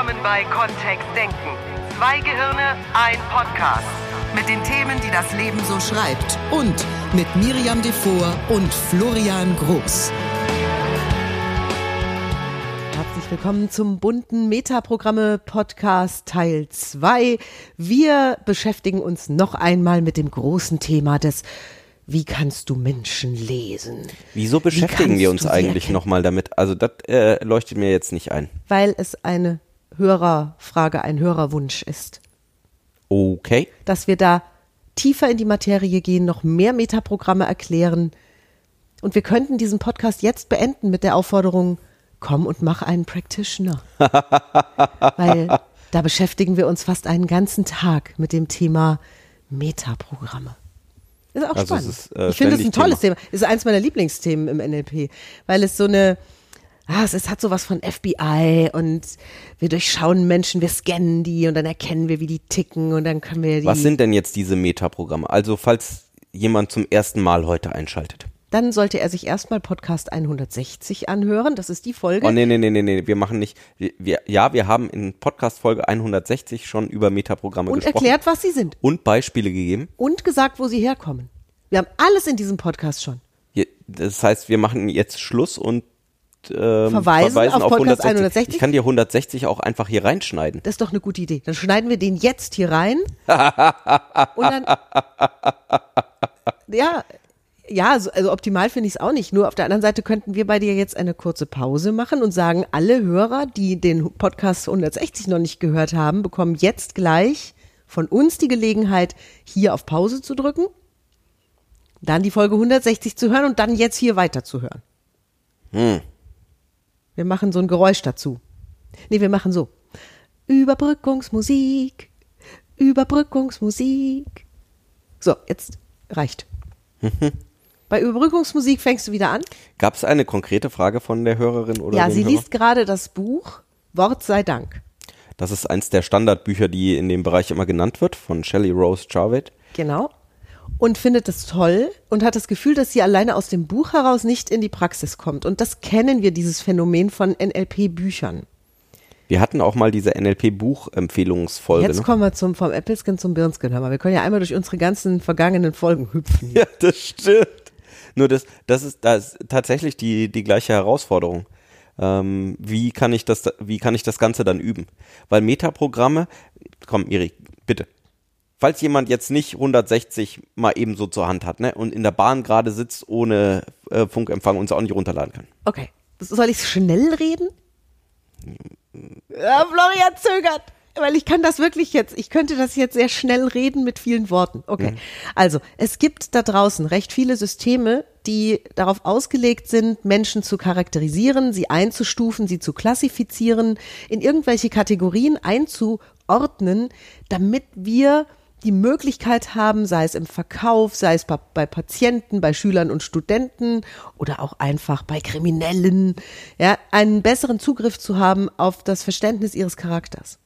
Willkommen bei Kontext Denken. Zwei Gehirne, ein Podcast. Mit den Themen, die das Leben so schreibt. Und mit Miriam Devor und Florian Groß. Herzlich willkommen zum bunten Metaprogramme Podcast Teil 2. Wir beschäftigen uns noch einmal mit dem großen Thema des wie kannst du Menschen lesen? Wieso beschäftigen wir uns eigentlich nochmal damit? Also das äh, leuchtet mir jetzt nicht ein. Weil es eine Hörerfrage, ein Hörerwunsch ist. Okay. Dass wir da tiefer in die Materie gehen, noch mehr Metaprogramme erklären. Und wir könnten diesen Podcast jetzt beenden mit der Aufforderung, komm und mach einen Practitioner. Weil da beschäftigen wir uns fast einen ganzen Tag mit dem Thema Metaprogramme. Ist auch Also spannend. ist, äh, ich finde es ein tolles Thema. Ist eins meiner Lieblingsthemen im NLP, weil es so eine, ah, es, es hat sowas von FBI und wir durchschauen Menschen, wir scannen die und dann erkennen wir, wie die ticken und dann können wir die. Was sind denn jetzt diese Metaprogramme? Also falls jemand zum ersten Mal heute einschaltet. Dann sollte er sich erstmal Podcast 160 anhören. Das ist die Folge. Oh nee, nee, nee, nee, nee, wir machen nicht. Wir, ja, wir haben in Podcast Folge 160 schon über Metaprogramme und gesprochen. erklärt, was sie sind. Und Beispiele gegeben. Und gesagt, wo sie herkommen. Wir haben alles in diesem Podcast schon. Das heißt, wir machen jetzt Schluss und ähm, Verweisen auf Podcast 160. Ich kann dir 160 auch einfach hier reinschneiden. Das ist doch eine gute Idee. Dann schneiden wir den jetzt hier rein. und dann. Ja, ja, also, optimal finde ich es auch nicht. Nur auf der anderen Seite könnten wir bei dir jetzt eine kurze Pause machen und sagen, alle Hörer, die den Podcast 160 noch nicht gehört haben, bekommen jetzt gleich von uns die Gelegenheit, hier auf Pause zu drücken, dann die Folge 160 zu hören und dann jetzt hier weiterzuhören. Wir machen so ein Geräusch dazu. Nee, wir machen so. Überbrückungsmusik. Überbrückungsmusik. So, jetzt reicht. Bei Überbrückungsmusik fängst du wieder an. Gab es eine konkrete Frage von der Hörerin oder ja, sie Hörer? liest gerade das Buch Wort sei Dank. Das ist eins der Standardbücher, die in dem Bereich immer genannt wird, von Shelley Rose Jarvett. Genau. Und findet es toll und hat das Gefühl, dass sie alleine aus dem Buch heraus nicht in die Praxis kommt. Und das kennen wir, dieses Phänomen von NLP-Büchern. Wir hatten auch mal diese NLP-Buchempfehlungsfolge. Jetzt Ne? kommen wir zum, vom Äppelskin zum Birnskin. Hör mal, wir können ja einmal durch unsere ganzen vergangenen Folgen hüpfen. Ja, das stimmt. Nur das, das ist, das ist tatsächlich die, die gleiche Herausforderung. Ähm, wie kann ich das, wie kann ich das Ganze dann üben? Weil Metaprogramme, komm, Erik, bitte. Falls jemand jetzt nicht 160 mal eben so zur Hand hat, ne, und in der Bahn gerade sitzt ohne äh, Funkempfang und es auch nicht runterladen kann. Okay. Soll ich schnell reden? Ja, Florian zögert. Weil ich kann das wirklich jetzt, ich könnte das jetzt sehr schnell reden mit vielen Worten. Okay. Also, es gibt da draußen recht viele Systeme, die darauf ausgelegt sind, Menschen zu charakterisieren, sie einzustufen, sie zu klassifizieren, in irgendwelche Kategorien einzuordnen, damit wir die Möglichkeit haben, sei es im Verkauf, sei es bei, Patienten, bei Schülern und Studenten oder auch einfach bei Kriminellen, ja, einen besseren Zugriff zu haben auf das Verständnis ihres Charakters.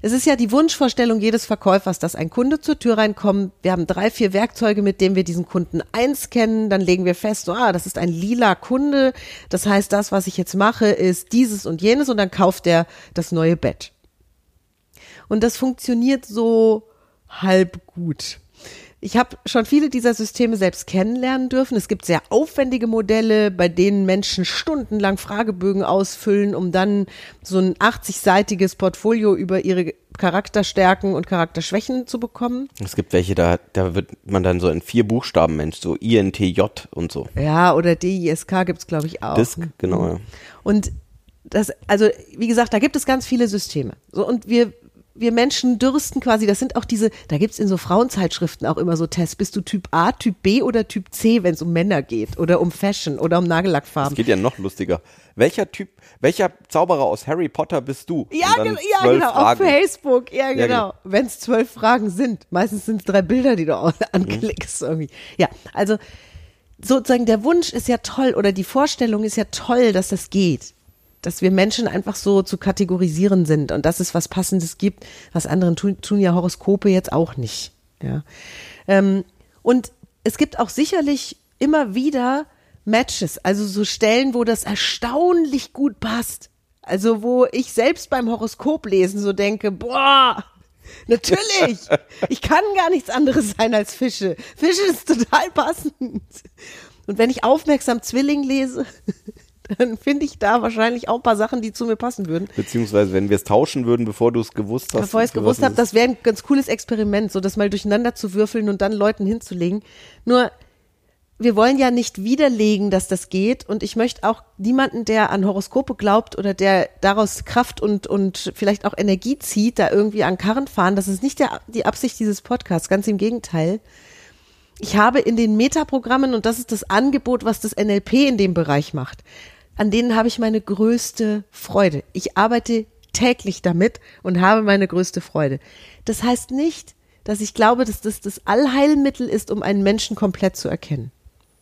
Es ist ja die Wunschvorstellung jedes Verkäufers, dass ein Kunde zur Tür reinkommt. Wir haben drei, vier Werkzeuge, mit denen wir diesen Kunden einscannen. Dann legen wir fest, so, ah, das ist ein lila Kunde. Das heißt, das, was ich jetzt mache, ist dieses und jenes und dann kauft er das neue Bett. Und das funktioniert so halb gut. Ich habe schon viele dieser Systeme selbst kennenlernen dürfen. Es gibt sehr aufwendige Modelle, bei denen Menschen stundenlang Fragebögen ausfüllen, um dann so ein 80-seitiges Portfolio über ihre Charakterstärken und Charakterschwächen zu bekommen. Es gibt welche, da, da wird man dann so in vier Buchstaben Mensch, so INTJ und so. Ja, oder DISK gibt's glaube ich auch. Disk, genau, ja. Und das, also wie gesagt, da gibt es ganz viele Systeme. So und wir wir Menschen dürsten quasi, das sind auch diese, da gibt's in so Frauenzeitschriften auch immer so Tests, bist du Typ A, Typ B oder Typ C, wenn es um Männer geht oder um Fashion oder um Es Nagellackfarben. geht ja noch lustiger. Welcher Typ, welcher Zauberer aus Harry Potter bist du? Ja, dann genau, ja, genau, auf Fragen. Facebook, ja, genau. genau. Wenn es zwölf Fragen sind. Meistens sind es drei Bilder, die du auch Mhm. anklickst irgendwie. Ja, also sozusagen der Wunsch ist ja toll oder die Vorstellung ist ja toll, dass das geht. Dass wir Menschen einfach so zu kategorisieren sind und dass es was Passendes gibt, was anderen tun, tun ja Horoskope jetzt auch nicht. Ja. Ähm, und es gibt auch sicherlich immer wieder Matches, also so Stellen, wo das erstaunlich gut passt. Also wo ich selbst beim Horoskop lesen so denke, boah, natürlich, ich kann gar nichts anderes sein als Fische. Fische ist total passend. Und wenn ich aufmerksam Zwilling lese, dann finde ich da wahrscheinlich auch ein paar Sachen, die zu mir passen würden. Beziehungsweise, wenn wir es tauschen würden, bevor du es gewusst hast. Bevor ich es gewusst habe, das wäre ein ganz cooles Experiment, so das mal durcheinander zu würfeln und dann Leuten hinzulegen. Nur wir wollen ja nicht widerlegen, dass das geht. Und ich möchte auch niemanden, der an Horoskope glaubt oder der daraus Kraft und, und vielleicht auch Energie zieht, da irgendwie an Karren fahren. Das ist nicht der, die Absicht dieses Podcasts. Ganz im Gegenteil. Ich habe in den Metaprogrammen, und das ist das Angebot, was das NLP in dem Bereich macht, an denen habe ich meine größte Freude. Ich arbeite täglich damit und habe meine größte Freude. Das heißt nicht, dass ich glaube, dass das das Allheilmittel ist, um einen Menschen komplett zu erkennen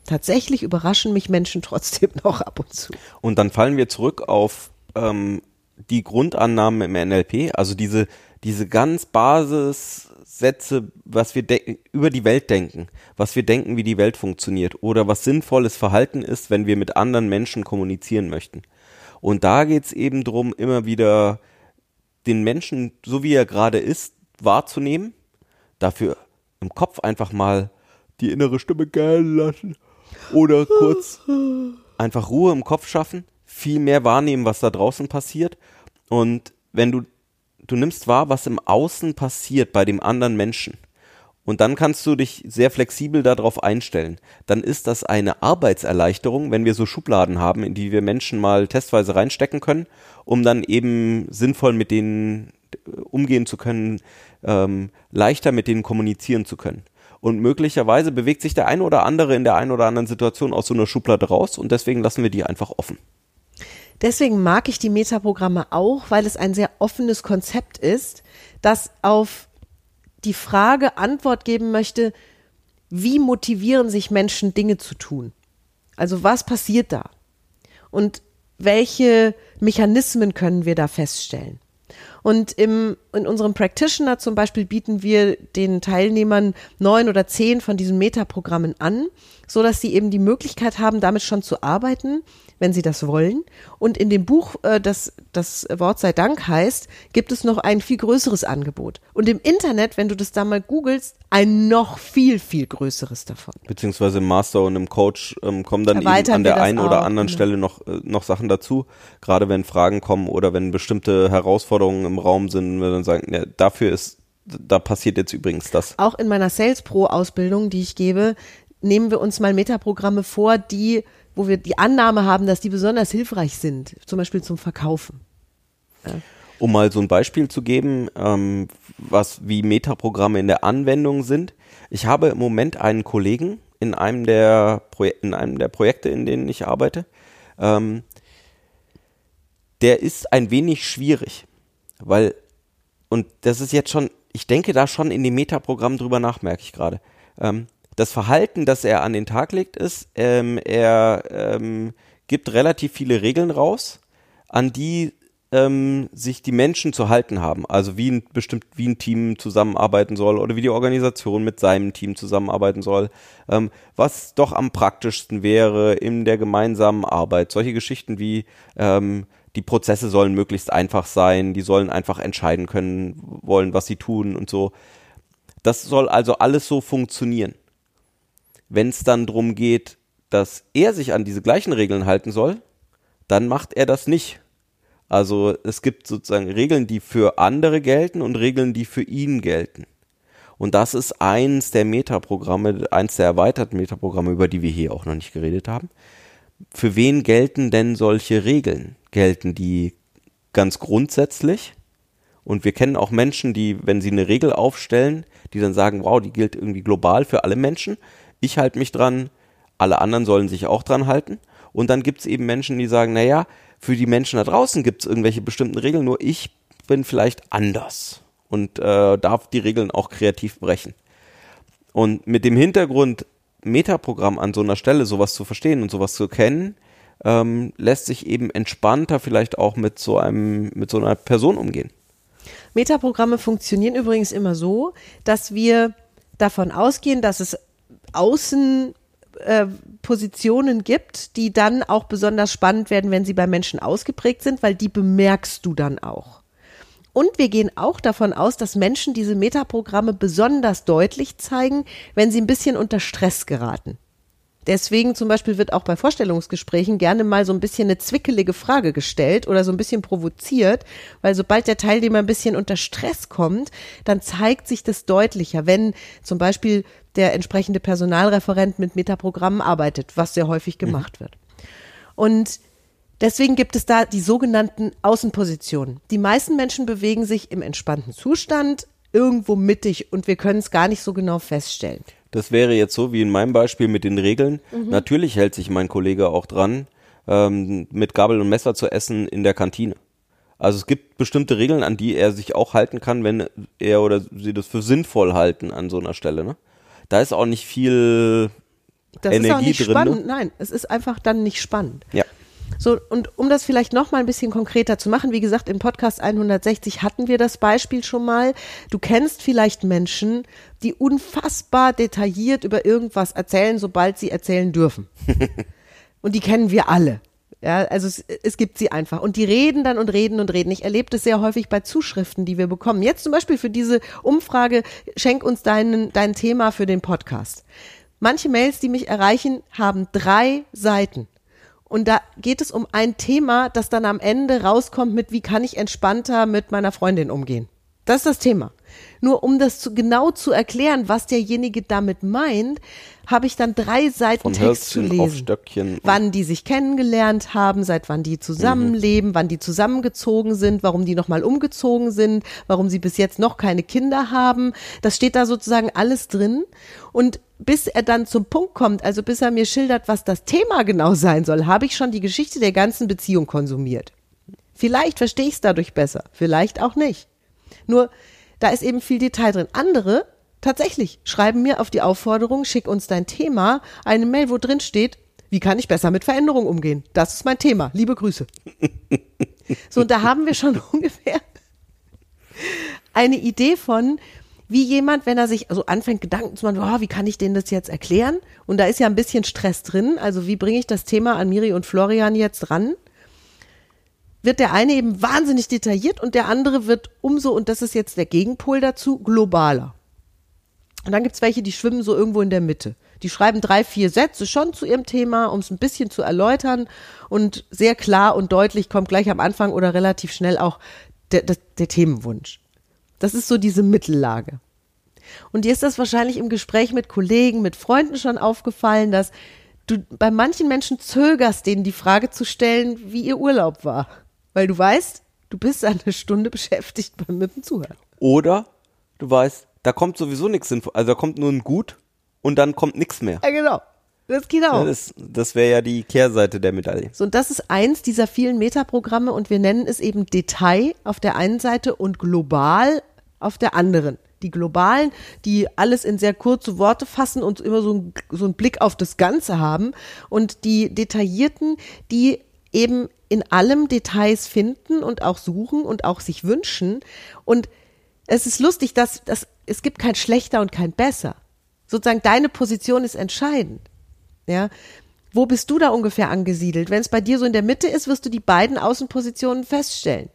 tatsächlich überraschen mich Menschen trotzdem noch ab und zu. Und dann fallen wir zurück auf ähm, die Grundannahmen im NLP, also diese, diese ganz Basissätze, was wir über die Welt denken, was wir denken, wie die Welt funktioniert oder was sinnvolles Verhalten ist, wenn wir mit anderen Menschen kommunizieren möchten. Und da geht's eben drum, immer wieder den Menschen, so wie er gerade ist, wahrzunehmen, dafür im Kopf einfach mal die innere Stimme gellen lassen oder kurz einfach Ruhe im Kopf schaffen, viel mehr wahrnehmen, was da draußen passiert. Und wenn du, du nimmst wahr, was im Außen passiert bei dem anderen Menschen. Und dann kannst du dich sehr flexibel darauf einstellen. Dann ist das eine Arbeitserleichterung, wenn wir so Schubladen haben, in die wir Menschen mal testweise reinstecken können, um dann eben sinnvoll mit denen äh, umgehen zu können, ähm, leichter mit denen kommunizieren zu können. Und möglicherweise bewegt sich der eine oder andere in der einen oder anderen Situation aus so einer Schublade raus und deswegen lassen wir die einfach offen. Deswegen mag ich die Metaprogramme auch, weil es ein sehr offenes Konzept ist, das auf die Frage Antwort geben möchte, wie motivieren sich Menschen, Dinge zu tun? Also was passiert da? Und welche Mechanismen können wir da feststellen? Und im, in unserem Practitioner zum Beispiel bieten wir den Teilnehmern neun oder zehn von diesen Metaprogrammen an, so dass sie eben die Möglichkeit haben, damit schon zu arbeiten wenn Sie das wollen. Und in dem Buch, äh, das das Wort sei Dank heißt, gibt es noch ein viel größeres Angebot. Und im Internet, wenn du das da mal googelst, ein noch viel, viel größeres davon. Beziehungsweise im Master und im Coach ähm, kommen dann Erweitern eben an der einen oder anderen genau. Stelle noch, äh, noch Sachen dazu. Gerade wenn Fragen kommen oder wenn bestimmte Herausforderungen im Raum sind, dann sagen, ja, dafür ist da passiert jetzt übrigens das. Auch in meiner Sales Pro Ausbildung, die ich gebe, nehmen wir uns mal Metaprogramme vor, die wo wir die Annahme haben, dass die besonders hilfreich sind, zum Beispiel zum Verkaufen. Ja. Um mal so ein Beispiel zu geben, ähm, was wie Metaprogramme in der Anwendung sind. Ich habe im Moment einen Kollegen in einem der, Proje in einem der Projekte, in denen ich arbeite. Ähm, der ist ein wenig schwierig, weil, und das ist jetzt schon, ich denke da schon in dem Metaprogramm drüber nach, merke ich gerade. Ähm, das Verhalten, das er an den Tag legt, ist, ähm, er ähm, gibt relativ viele Regeln raus, an die ähm, sich die Menschen zu halten haben. Also wie ein bestimmt wie ein Team zusammenarbeiten soll oder wie die Organisation mit seinem Team zusammenarbeiten soll. Ähm, was doch am praktischsten wäre in der gemeinsamen Arbeit. Solche Geschichten wie ähm, die Prozesse sollen möglichst einfach sein, die sollen einfach entscheiden können wollen, was sie tun und so. Das soll also alles so funktionieren. Wenn es dann darum geht, dass er sich an diese gleichen Regeln halten soll, dann macht er das nicht. Also es gibt sozusagen Regeln, die für andere gelten und Regeln, die für ihn gelten. Und das ist eins der Metaprogramme, eins der erweiterten Metaprogramme, über die wir hier auch noch nicht geredet haben. Für wen gelten denn solche Regeln? Gelten die ganz grundsätzlich? Und wir kennen auch Menschen, die, wenn sie eine Regel aufstellen, die dann sagen, wow, die gilt irgendwie global für alle Menschen ich halte mich dran, alle anderen sollen sich auch dran halten. Und dann gibt es eben Menschen, die sagen, naja, für die Menschen da draußen gibt es irgendwelche bestimmten Regeln, nur ich bin vielleicht anders und äh, darf die Regeln auch kreativ brechen. Und mit dem Hintergrund, Metaprogramm an so einer Stelle sowas zu verstehen und sowas zu kennen, ähm, lässt sich eben entspannter vielleicht auch mit so einem, mit so einer Person umgehen. Metaprogramme funktionieren übrigens immer so, dass wir davon ausgehen, dass es außen äh, Positionen gibt, die dann auch besonders spannend werden, wenn sie bei Menschen ausgeprägt sind, weil die bemerkst du dann auch. Und wir gehen auch davon aus, dass Menschen diese Metaprogramme besonders deutlich zeigen, wenn sie ein bisschen unter Stress geraten. Deswegen zum Beispiel wird auch bei Vorstellungsgesprächen gerne mal so ein bisschen eine zwickelige Frage gestellt oder so ein bisschen provoziert, weil sobald der Teilnehmer ein bisschen unter Stress kommt, dann zeigt sich das deutlicher, wenn zum Beispiel der entsprechende Personalreferent mit Metaprogrammen arbeitet, was sehr häufig gemacht wird. Und Deswegen gibt es da die sogenannten Außenpositionen. Die meisten Menschen bewegen sich im entspannten Zustand irgendwo mittig und wir können es gar nicht so genau feststellen. Das wäre jetzt so wie in meinem Beispiel mit den Regeln. Natürlich hält sich mein Kollege auch dran, ähm, mit Gabel und Messer zu essen in der Kantine. Also es gibt bestimmte Regeln, an die er sich auch halten kann, wenn er oder sie das für sinnvoll halten an so einer Stelle. Ne? Da ist auch nicht viel Das ist auch Energie nicht drin. spannend. Ne? Nein, es ist einfach dann nicht spannend. Ja. So, und um das vielleicht noch mal ein bisschen konkreter zu machen, wie gesagt, im Podcast 160 hatten wir das Beispiel schon mal. Du kennst vielleicht Menschen, die unfassbar detailliert über irgendwas erzählen, sobald sie erzählen dürfen. und die kennen wir alle. Ja, also es, es gibt sie einfach. Und die reden dann und reden und reden. Ich erlebe das sehr häufig bei Zuschriften, die wir bekommen. Jetzt zum Beispiel für diese Umfrage, schenk uns deinen, dein Thema für den Podcast. Manche Mails, die mich erreichen, haben drei Seiten. Und da geht es um ein Thema, das dann am Ende rauskommt mit, wie kann ich entspannter mit meiner Freundin umgehen. Das ist das Thema. Nur um das zu, genau zu erklären, was derjenige damit meint, habe ich dann drei Seiten Von Text zu Hölzchen auf lesen. Stöckchen. Wann die sich kennengelernt haben, seit wann die zusammenleben, wann die zusammengezogen sind, warum die nochmal umgezogen sind, warum sie bis jetzt noch keine Kinder haben. Das steht da sozusagen alles drin. Und bis er dann zum Punkt kommt, also bis er mir schildert, was das Thema genau sein soll, habe ich schon die Geschichte der ganzen Beziehung konsumiert. Vielleicht verstehe ich es dadurch besser, vielleicht auch nicht. Nur, da ist eben viel Detail drin. Andere, tatsächlich, schreiben mir auf die Aufforderung, schick uns dein Thema, eine Mail, wo drin steht, wie kann ich besser mit Veränderung umgehen? Das ist mein Thema. Liebe Grüße. so, und da haben wir schon ungefähr eine Idee von, wie jemand, wenn er sich also anfängt, Gedanken zu machen, oh, wie kann ich denen das jetzt erklären? Und da ist ja ein bisschen Stress drin. Also wie bringe ich das Thema an Miri und Florian jetzt ran? Wird der eine eben wahnsinnig detailliert und der andere wird umso, und das ist jetzt der Gegenpol dazu, globaler. Und dann gibt's welche, die schwimmen so irgendwo in der Mitte. Die schreiben drei, vier Sätze schon zu ihrem Thema, um es ein bisschen zu erläutern. Und sehr klar und deutlich kommt gleich am Anfang oder relativ schnell auch der, der, der Themenwunsch. Das ist so diese Mittellage. Und dir ist das wahrscheinlich im Gespräch mit Kollegen, mit Freunden schon aufgefallen, dass du bei manchen Menschen zögerst, denen die Frage zu stellen, wie ihr Urlaub war. Weil du weißt, du bist eine Stunde beschäftigt mit dem Zuhören. Oder du weißt, da kommt sowieso nichts sinnvoll. Also da kommt nur ein Gut und dann kommt nichts mehr. Ja, genau. Das geht auch. Das, das wäre ja die Kehrseite der Medaille. So, und das ist eins dieser vielen Metaprogramme und wir nennen es eben Detail auf der einen Seite und global auf der anderen. Die globalen, die alles in sehr kurze Worte fassen und immer so, ein, so einen Blick auf das Ganze haben. Und die detaillierten, die eben in allem Details finden und auch suchen und auch sich wünschen. Und es ist lustig, dass, dass es gibt kein schlechter und kein besser. Sozusagen deine Position ist entscheidend. Ja, wo bist du da ungefähr angesiedelt? Wenn es bei dir so in der Mitte ist, wirst du die beiden Außenpositionen feststellen.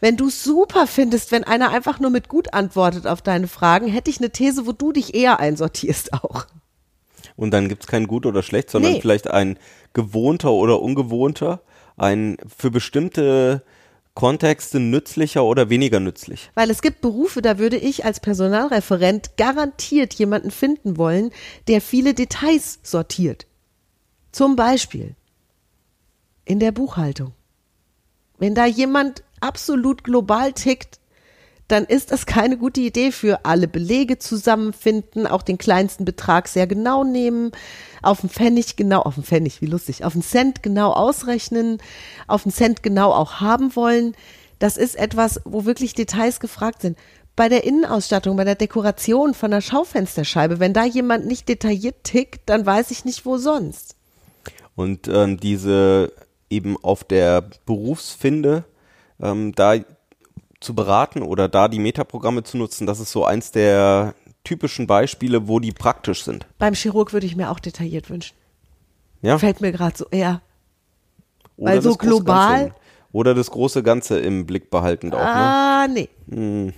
Wenn du super findest, wenn einer einfach nur mit gut antwortet auf deine Fragen, hätte ich eine These, wo du dich eher einsortierst auch. Und dann gibt's kein gut oder schlecht, sondern Nee. vielleicht ein gewohnter oder ungewohnter, ein für bestimmte Kontexte nützlicher oder weniger nützlich. Weil es gibt Berufe, da würde ich als Personalreferent garantiert jemanden finden wollen, der viele Details sortiert. Zum Beispiel in der Buchhaltung. Wenn da jemand absolut global tickt, dann ist das keine gute Idee für alle Belege zusammenfinden, auch den kleinsten Betrag sehr genau nehmen, auf den Pfennig genau, auf den Pfennig, wie lustig, auf den Cent genau ausrechnen, auf den Cent genau auch haben wollen. Das ist etwas, wo wirklich Details gefragt sind. Bei der Innenausstattung, bei der Dekoration von der Schaufensterscheibe, wenn da jemand nicht detailliert tickt, dann weiß ich nicht, wo sonst. Und ähm, diese eben auf der Berufsfinde ähm, da zu beraten oder da die Metaprogramme zu nutzen, das ist so eins der, typischen Beispiele, wo die praktisch sind. Beim Chirurg würde ich mir auch detailliert wünschen. Ja? Fällt mir gerade so, ja. Oder weil so das große global- Ganze, oder das große Ganze im Blick behaltend auch, ne? Ah, nee. Hm.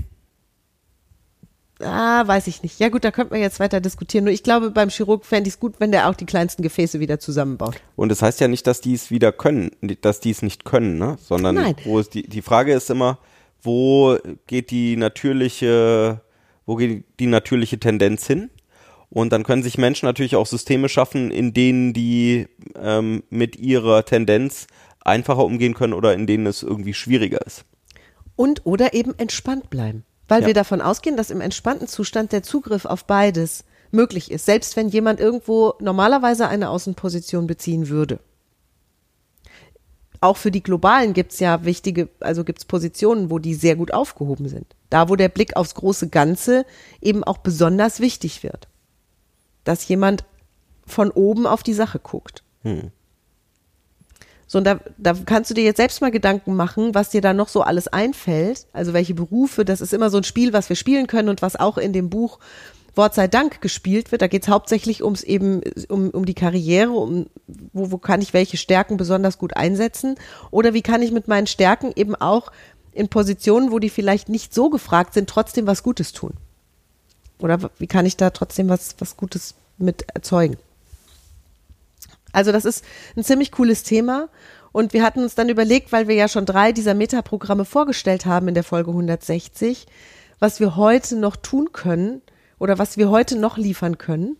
Ah, weiß ich nicht. Ja gut, da könnte man jetzt weiter diskutieren. Nur ich glaube, beim Chirurg fände ich es gut, wenn der auch die kleinsten Gefäße wieder zusammenbaut. Und das heißt ja nicht, dass die es wieder können, dass die es nicht können, ne? Sondern Nein. wo es die, die Frage ist immer, wo geht die natürliche, wo geht die natürliche Tendenz hin? Und dann können sich Menschen natürlich auch Systeme schaffen, in denen die ähm, mit ihrer Tendenz einfacher umgehen können oder in denen es irgendwie schwieriger ist. Und oder eben entspannt bleiben. Weil Ja. wir davon ausgehen, dass im entspannten Zustand der Zugriff auf beides möglich ist. Selbst wenn jemand irgendwo normalerweise eine Außenposition beziehen würde. Auch für die Globalen gibt's ja wichtige, also gibt's Positionen, wo die sehr gut aufgehoben sind. Da, wo der Blick aufs große Ganze eben auch besonders wichtig wird. Dass jemand von oben auf die Sache guckt. So, und da, da kannst du dir jetzt selbst mal Gedanken machen, was dir da noch so alles einfällt. Also welche Berufe, das ist immer so ein Spiel, was wir spielen können und was auch in dem Buch Wort sei Dank gespielt wird. Da geht es hauptsächlich ums eben um, um die Karriere, um wo, wo kann ich welche Stärken besonders gut einsetzen oder wie kann ich mit meinen Stärken eben auch in Positionen, wo die vielleicht nicht so gefragt sind, trotzdem was Gutes tun. Oder wie kann ich da trotzdem was, was Gutes mit erzeugen? Also das ist ein ziemlich cooles Thema. Und wir hatten uns dann überlegt, weil wir ja schon drei dieser Metaprogramme vorgestellt haben in der Folge 160, was wir heute noch tun können oder was wir heute noch liefern können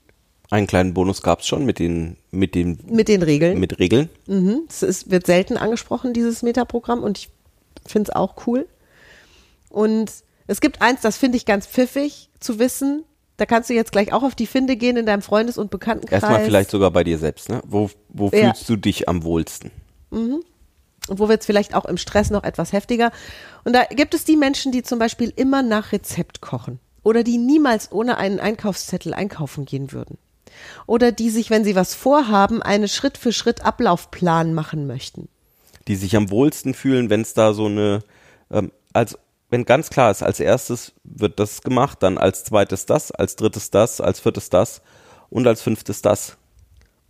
Einen kleinen Bonus gab es schon mit den, mit den, mit den Regeln. mit Regeln. Mhm. Es ist, wird selten angesprochen, dieses Metaprogramm, und ich finde es auch cool. Und es gibt eins, das finde ich ganz pfiffig zu wissen. Da kannst du jetzt gleich auch auf die Finde gehen in deinem Freundes- und Bekanntenkreis. Erstmal vielleicht sogar bei dir selbst, ne? Wo, wo Ja. fühlst du dich am wohlsten? Und wo wird es vielleicht auch im Stress noch etwas heftiger. Und da gibt es die Menschen, die zum Beispiel immer nach Rezept kochen. Oder die niemals ohne einen Einkaufszettel einkaufen gehen würden. Oder die sich, wenn sie was vorhaben, einen Schritt für Schritt Ablaufplan machen möchten. Die sich am wohlsten fühlen, wenn es da so eine, ähm, als wenn ganz klar ist, als erstes wird das gemacht, dann als zweites das, als drittes das, als viertes das und als fünftes das.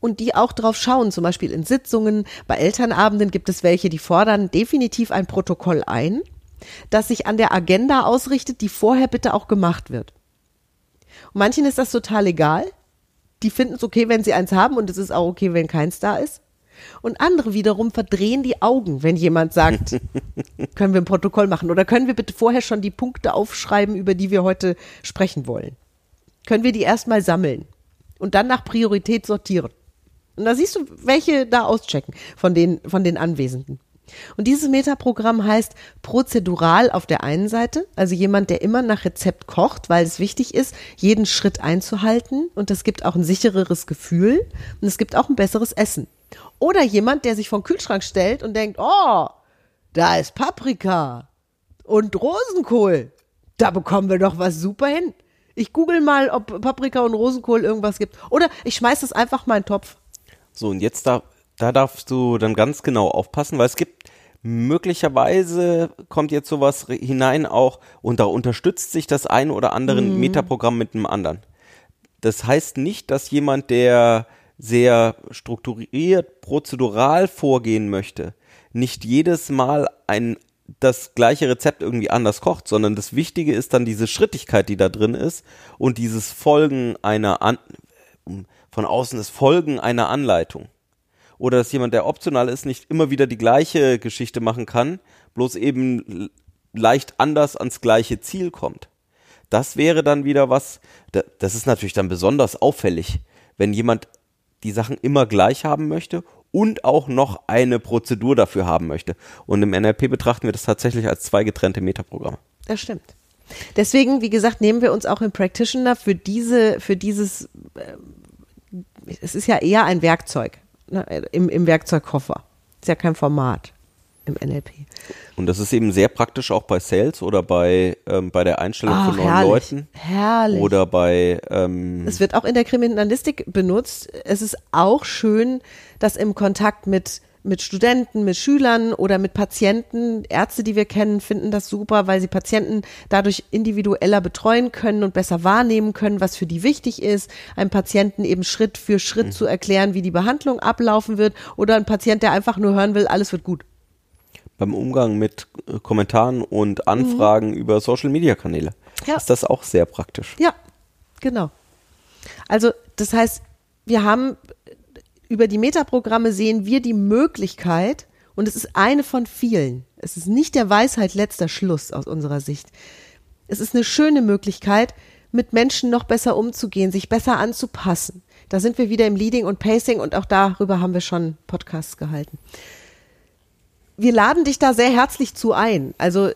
und die auch drauf schauen, zum Beispiel in Sitzungen, bei Elternabenden gibt es welche, die fordern definitiv ein Protokoll ein, das sich an der Agenda ausrichtet, die vorher bitte auch gemacht wird. Und manchen ist das total egal. Die finden es okay, wenn sie eins haben und es ist auch okay, wenn keins da ist. Und andere wiederum verdrehen die Augen, wenn jemand sagt, können wir ein Protokoll machen oder können wir bitte vorher schon die Punkte aufschreiben, über die wir heute sprechen wollen. Können wir die erstmal sammeln und dann nach Priorität sortieren. Und da siehst du, welche da auschecken von den, von den Anwesenden. Und dieses Metaprogramm heißt prozedural auf der einen Seite, also jemand, der immer nach Rezept kocht, weil es wichtig ist, jeden Schritt einzuhalten und es gibt auch ein sichereres Gefühl und es gibt auch ein besseres Essen. Oder jemand, der sich den Kühlschrank stellt und denkt, oh, da ist Paprika und Rosenkohl. Da bekommen wir doch was super hin. Ich google mal, ob Paprika und Rosenkohl irgendwas gibt. Oder ich schmeiß das einfach mal in den Topf. So, und jetzt da, da darfst du dann ganz genau aufpassen, weil es gibt möglicherweise kommt jetzt sowas hinein auch und da unterstützt sich das eine oder andere Metaprogramm mit einem anderen. Das heißt nicht, dass jemand, der sehr strukturiert, prozedural vorgehen möchte, nicht jedes Mal ein das gleiche Rezept irgendwie anders kocht, sondern das Wichtige ist dann diese Schrittigkeit, die da drin ist und dieses Folgen einer An von außen das Folgen einer Anleitung. Oder dass jemand, der optional ist, nicht immer wieder die gleiche Geschichte machen kann, bloß eben leicht anders ans gleiche Ziel kommt. Das wäre dann wieder was, da- das ist natürlich dann besonders auffällig, wenn jemand die Sachen immer gleich haben möchte und auch noch eine Prozedur dafür haben möchte. Und im NLP betrachten wir das tatsächlich als zwei getrennte Metaprogramme. Das stimmt. Deswegen, wie gesagt, nehmen wir uns auch im Practitioner für diese, für dieses, ähm, es ist ja eher ein Werkzeug ne, im, im Werkzeugkoffer. Ist ja kein Format im NLP. Und das ist eben sehr praktisch auch bei Sales oder bei, ähm, bei der Einstellung Ach, von neuen herrlich. Leuten. Herrlich. Oder bei, ähm, Es wird auch in der Kriminalistik benutzt. Es ist auch schön, das im Kontakt mit mit Studenten, mit Schülern oder mit Patienten. Ärzte, die wir kennen, finden das super, weil sie Patienten dadurch individueller betreuen können und besser wahrnehmen können, was für die wichtig ist. Einem Patienten eben Schritt für Schritt Mhm. zu erklären, wie die Behandlung ablaufen wird. Oder ein Patient, der einfach nur hören will, alles wird gut. Beim Umgang mit äh, Kommentaren und Anfragen über Social Media Kanäle Mhm. Ja. ist das auch sehr praktisch. Ja, genau. Also das heißt, wir haben über die Metaprogramme sehen wir die Möglichkeit, und es ist eine von vielen, es ist nicht der Weisheit letzter Schluss aus unserer Sicht. Es ist eine schöne Möglichkeit, mit Menschen noch besser umzugehen, sich besser anzupassen. Da sind wir wieder im Leading und Pacing und auch darüber haben wir schon Podcasts gehalten. Wir laden dich da sehr herzlich zu ein. Also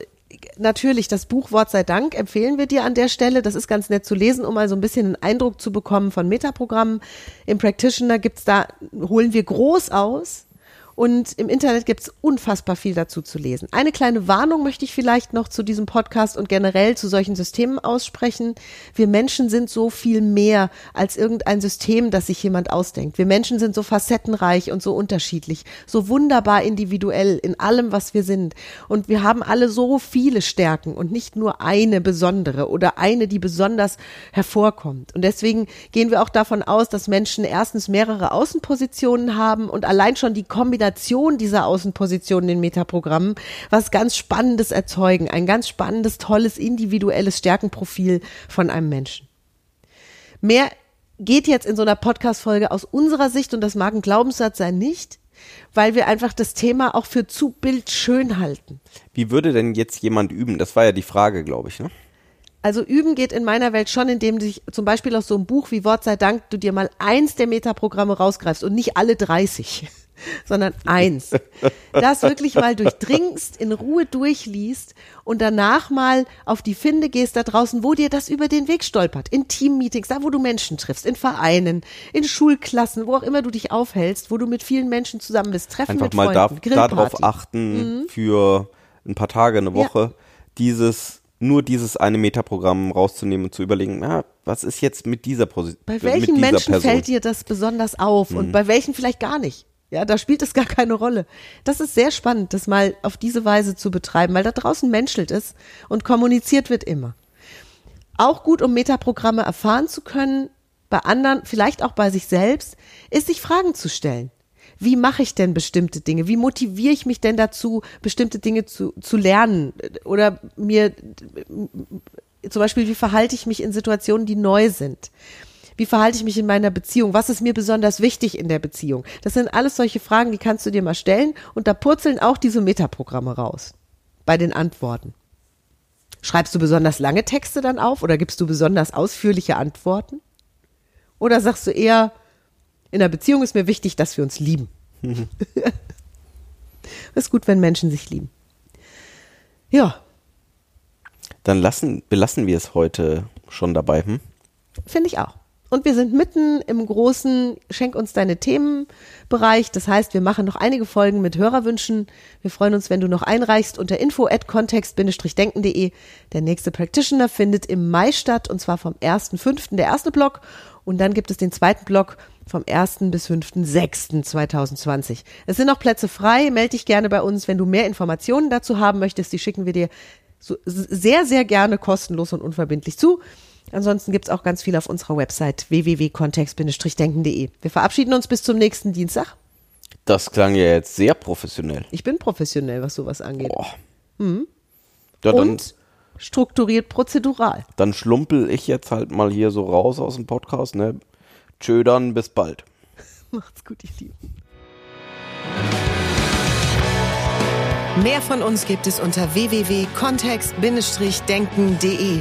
natürlich, das Buch Wort sei Dank empfehlen wir dir an der Stelle. Das ist ganz nett zu lesen, um mal so ein bisschen einen Eindruck zu bekommen von Metaprogrammen. Im Practitioner gibt's da, holen wir groß aus. Und im Internet gibt's unfassbar viel dazu zu lesen. Eine kleine Warnung möchte ich vielleicht noch zu diesem Podcast und generell zu solchen Systemen aussprechen. Wir Menschen sind so viel mehr als irgendein System, das sich jemand ausdenkt. Wir Menschen sind so facettenreich und so unterschiedlich, so wunderbar individuell in allem, was wir sind. Und wir haben alle so viele Stärken und nicht nur eine besondere oder eine, die besonders hervorkommt. Und deswegen gehen wir auch davon aus, dass Menschen erstens mehrere Außenpositionen haben und allein schon die Kombination dieser Außenpositionen in Metaprogrammen was ganz Spannendes erzeugen. Ein ganz spannendes, tolles, individuelles Stärkenprofil von einem Menschen. Mehr geht jetzt in so einer Podcast-Folge aus unserer Sicht, und das mag ein Glaubenssatz sein, nicht, weil wir einfach das Thema auch für zu bildschön halten. Wie würde denn jetzt jemand üben? Das war ja die Frage, glaube ich. Ne? Also üben geht in meiner Welt schon, indem du dich zum Beispiel aus so einem Buch wie Wort sei Dank, du dir mal eins der Metaprogramme rausgreifst und nicht alle 30, sondern eins. Das wirklich mal durchdringst, in Ruhe durchliest und danach mal auf die Finde gehst da draußen, wo dir das über den Weg stolpert. In Teammeetings, da wo du Menschen triffst, in Vereinen, in Schulklassen, wo auch immer du dich aufhältst, wo du mit vielen Menschen zusammen bist, Treffen Einfach mit mal da, Freunden. Mhm. darauf achten, für ein paar Tage, eine Woche, dieses nur dieses eine Metaprogramm rauszunehmen und zu überlegen, na, was ist jetzt mit dieser Position? Bei welchen Menschen Person? fällt dir das besonders auf Mhm. und bei welchen vielleicht gar nicht? Ja, da spielt es gar keine Rolle. Das ist sehr spannend, das mal auf diese Weise zu betreiben, weil da draußen menschelt es und kommuniziert wird immer. Auch gut, um Metaprogramme erfahren zu können, bei anderen, vielleicht auch bei sich selbst, ist sich Fragen zu stellen. Wie mache ich denn bestimmte Dinge? Wie motiviere ich mich denn dazu, bestimmte Dinge zu, zu lernen? Oder mir zum Beispiel, wie verhalte ich mich in Situationen, die neu sind? Wie verhalte ich mich in meiner Beziehung? Was ist mir besonders wichtig in der Beziehung? Das sind alles solche Fragen, die kannst du dir mal stellen und da purzeln auch diese Metaprogramme raus bei den Antworten. Schreibst du besonders lange Texte dann auf oder gibst du besonders ausführliche Antworten? Oder sagst du eher, in der Beziehung ist mir wichtig, dass wir uns lieben. ist gut, wenn Menschen sich lieben. Ja, Dann lassen, belassen wir es heute schon dabei. Hm? Finde ich auch. Und wir sind mitten im großen Schenk uns deine Themenbereich. Das heißt, wir machen noch einige Folgen mit Hörerwünschen. Wir freuen uns, wenn du noch einreichst unter info at kontext-denken.de. Der nächste Practitioner findet im Mai statt und zwar vom 1.5. der erste Block und dann gibt es den zweiten Block vom 1. bis 5.6.2020. Es sind noch Plätze frei. Melde dich gerne bei uns, wenn du mehr Informationen dazu haben möchtest. Die schicken wir dir so, sehr, sehr gerne kostenlos und unverbindlich zu. Ansonsten gibt's auch ganz viel auf unserer Website www.kontext-denken.de. Wir verabschieden uns bis zum nächsten Dienstag. Das klang ja jetzt sehr professionell. Ich bin professionell, was sowas angeht. Boah. Ja, dann, Und strukturiert prozedural. dann schlumpel ich jetzt halt mal hier so raus aus dem Podcast. Ne? Tschö dann, bis bald. Macht's gut, ihr Lieben. Mehr von uns gibt es unter www.kontext-denken.de.